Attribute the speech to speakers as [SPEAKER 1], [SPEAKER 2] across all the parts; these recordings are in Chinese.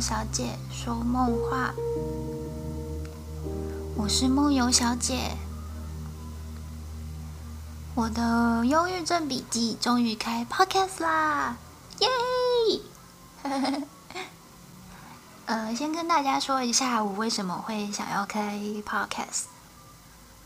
[SPEAKER 1] 小姐说梦话。我是梦游小姐，我的忧郁症笔记终于开 Podcast 啦，耶！呃，先跟大家说一下，我为什么会想要开 Podcast。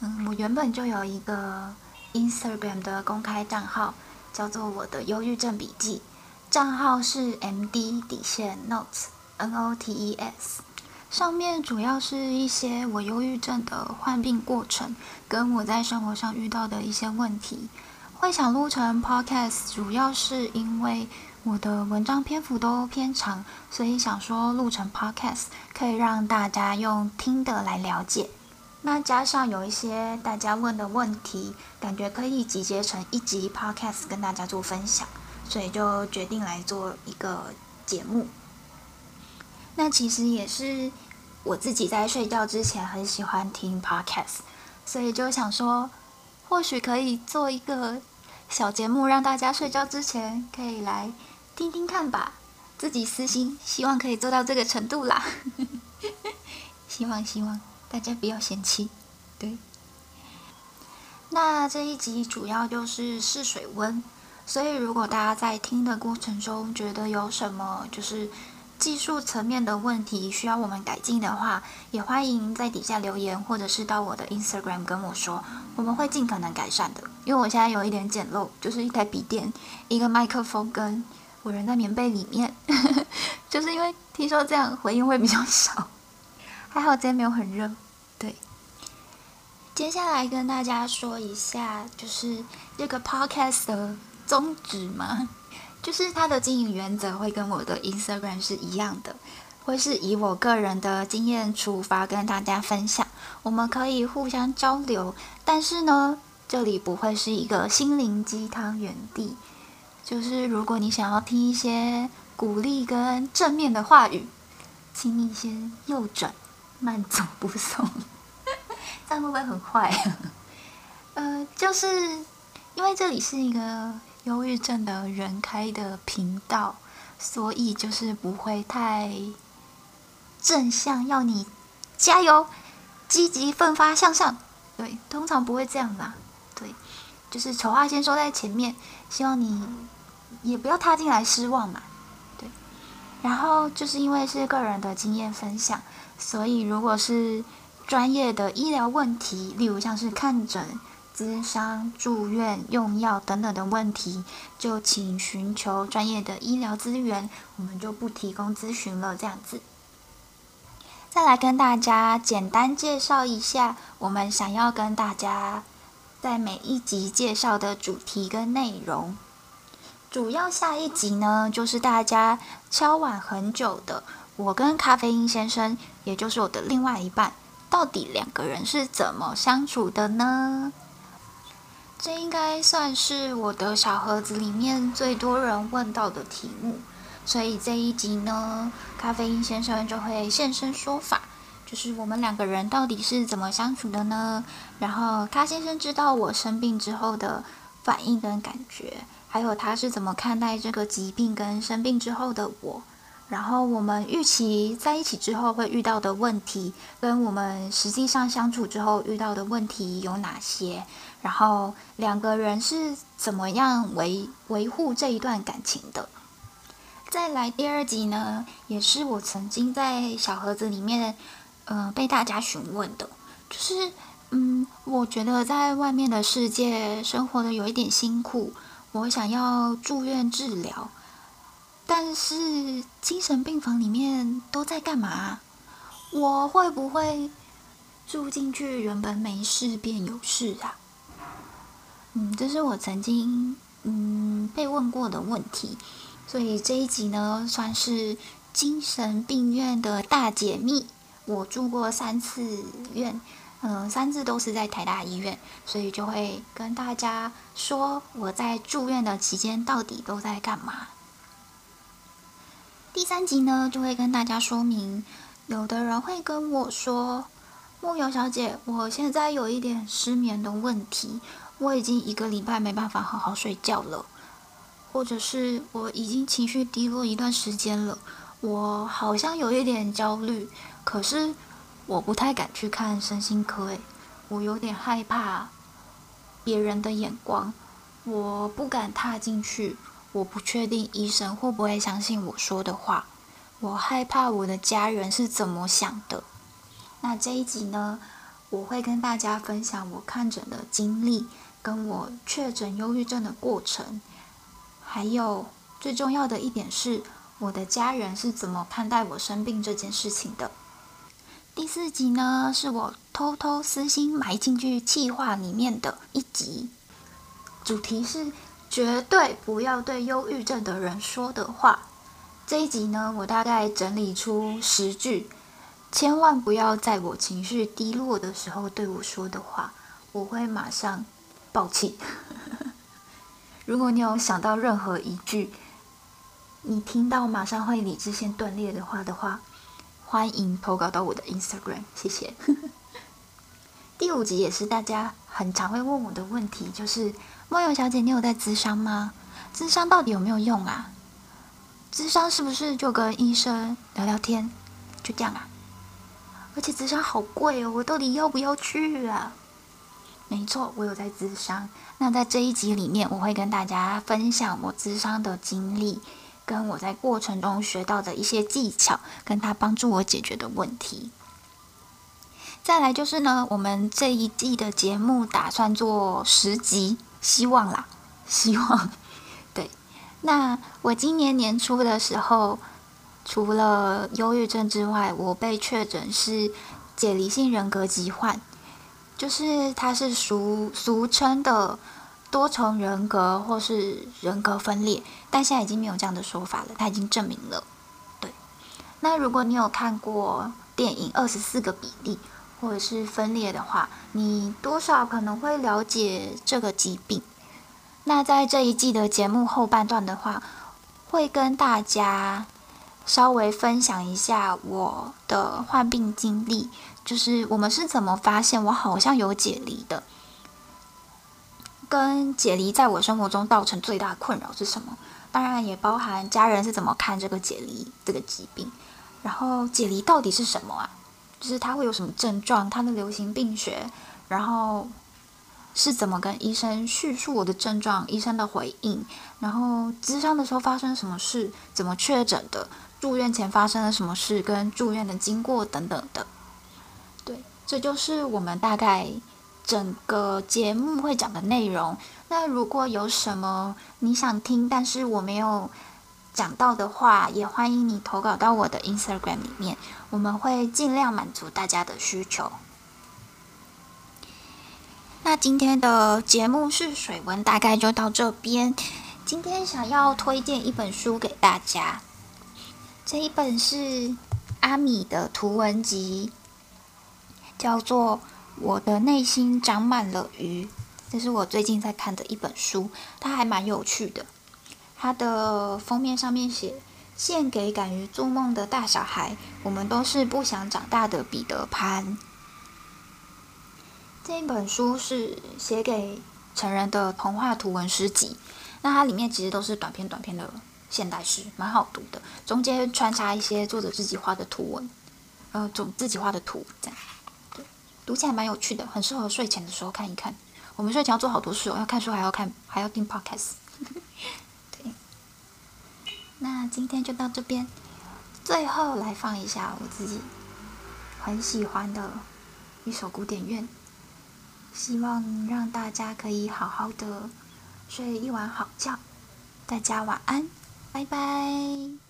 [SPEAKER 1] 嗯，我原本就有一个 Instagram 的公开账号，叫做我的忧郁症笔记。账号是 M D 底线 Notes N O T E S，上面主要是一些我忧郁症的患病过程，跟我在生活上遇到的一些问题。会想录成 Podcast，主要是因为我的文章篇幅都偏长，所以想说录成 Podcast 可以让大家用听的来了解。那加上有一些大家问的问题，感觉可以集结成一集 Podcast 跟大家做分享。所以就决定来做一个节目。那其实也是我自己在睡觉之前很喜欢听 podcast，所以就想说，或许可以做一个小节目，让大家睡觉之前可以来听听看吧。自己私心希望可以做到这个程度啦。希望希望大家不要嫌弃。对。那这一集主要就是试水温。所以，如果大家在听的过程中觉得有什么就是技术层面的问题需要我们改进的话，也欢迎在底下留言，或者是到我的 Instagram 跟我说，我们会尽可能改善的。因为我现在有一点简陋，就是一台笔电、一个麦克风，跟我人在棉被里面，就是因为听说这样回音会比较少。还好今天没有很热。对，接下来跟大家说一下，就是这个 Podcast 的。宗旨嘛，就是它的经营原则会跟我的 Instagram 是一样的，会是以我个人的经验出发跟大家分享，我们可以互相交流。但是呢，这里不会是一个心灵鸡汤园地，就是如果你想要听一些鼓励跟正面的话语，请你先右转，慢走不送。这样会不会很坏？呃，就是因为这里是一个。忧郁症的人开的频道，所以就是不会太正向，要你加油、积极奋发向上。对，通常不会这样啦。对，就是丑话先说在前面，希望你也不要踏进来失望嘛。对，然后就是因为是个人的经验分享，所以如果是专业的医疗问题，例如像是看诊。咨商、住院、用药等等的问题，就请寻求专业的医疗资源，我们就不提供咨询了。这样子，再来跟大家简单介绍一下，我们想要跟大家在每一集介绍的主题跟内容。主要下一集呢，就是大家敲碗很久的，我跟咖啡因先生，也就是我的另外一半，到底两个人是怎么相处的呢？这应该算是我的小盒子里面最多人问到的题目，所以这一集呢，咖啡因先生就会现身说法，就是我们两个人到底是怎么相处的呢？然后咖先生知道我生病之后的反应跟感觉，还有他是怎么看待这个疾病跟生病之后的我。然后我们预期在一起之后会遇到的问题，跟我们实际上相处之后遇到的问题有哪些？然后两个人是怎么样维维护这一段感情的？再来第二集呢，也是我曾经在小盒子里面，呃，被大家询问的，就是，嗯，我觉得在外面的世界生活的有一点辛苦，我想要住院治疗。但是精神病房里面都在干嘛？我会不会住进去，原本没事变有事啊？嗯，这是我曾经嗯被问过的问题，所以这一集呢，算是精神病院的大解密。我住过三次院，嗯，三次都是在台大医院，所以就会跟大家说我在住院的期间到底都在干嘛。第三集呢，就会跟大家说明，有的人会跟我说：“梦游小姐，我现在有一点失眠的问题，我已经一个礼拜没办法好好睡觉了，或者是我已经情绪低落一段时间了，我好像有一点焦虑，可是我不太敢去看身心科，诶，我有点害怕别人的眼光，我不敢踏进去，我不确定医生会不会相信我说的话，我害怕我的家人是怎么想的。那这一集呢，我会跟大家分享我看诊的经历，跟我确诊忧郁症的过程，还有最重要的一点是，我的家人是怎么看待我生病这件事情的。第四集呢，是我偷偷私心埋进去企划里面的一集，主题是绝对不要对忧郁症的人说的话。这一集呢，我大概整理出十句。千万不要在我情绪低落的时候对我说的话，我会马上爆气。如果你有想到任何一句，你听到马上会理智线断裂的话的话，欢迎投稿到我的 Instagram，谢谢。第五集也是大家很常会问我的问题，就是梦游小姐，你有在咨商吗？咨商到底有没有用啊？咨商是不是就跟医生聊聊天，就这样啊？而且咨商好贵哦，我到底要不要去啊？没错，我有在咨商。那在这一集里面，我会跟大家分享我咨商的经历，跟我在过程中学到的一些技巧，跟他帮助我解决的问题。再来就是呢，我们这一季的节目打算做十集，希望啦，希望。对，那我今年年初的时候。除了忧郁症之外，我被确诊是解离性人格疾患，就是它是俗俗称的多重人格或是人格分裂，但现在已经没有这样的说法了，它已经证明了。对，那如果你有看过电影《二十四个比例》或者是分裂的话，你多少可能会了解这个疾病。那在这一季的节目后半段的话，会跟大家。稍微分享一下我的患病经历，就是我们是怎么发现我好像有解离的，跟解离在我生活中造成最大的困扰是什么？当然也包含家人是怎么看这个解离这个疾病，然后解离到底是什么啊？就是它会有什么症状？它的流行病学，然后是怎么跟医生叙述我的症状？医生的回应，然后咨商的时候发生什么事？怎么确诊的？住院前发生了什么事，跟住院的经过等等的，对，这就是我们大概整个节目会讲的内容。那如果有什么你想听，但是我没有讲到的话，也欢迎你投稿到我的 Instagram 里面，我们会尽量满足大家的需求。那今天的节目是水温大概就到这边。今天想要推荐一本书给大家。这一本是阿米的图文集，叫做《我的内心长满了鱼》，这是我最近在看的一本书，它还蛮有趣的。它的封面上面写：“献给敢于做梦的大小孩，我们都是不想长大的彼得潘。”这一本书是写给成人的童话图文诗集，那它里面其实都是短篇短篇的。现代诗蛮好读的，中间穿插一些作者自己画的图文，呃，总自己画的图，这样，对，读起来蛮有趣的，很适合睡前的时候看一看。我们睡前要做好多事哦，要看书，还要看，还要听 podcast。对，那今天就到这边，最后来放一下我自己很喜欢的一首古典乐，希望让大家可以好好的睡一晚好觉，大家晚安。拜拜。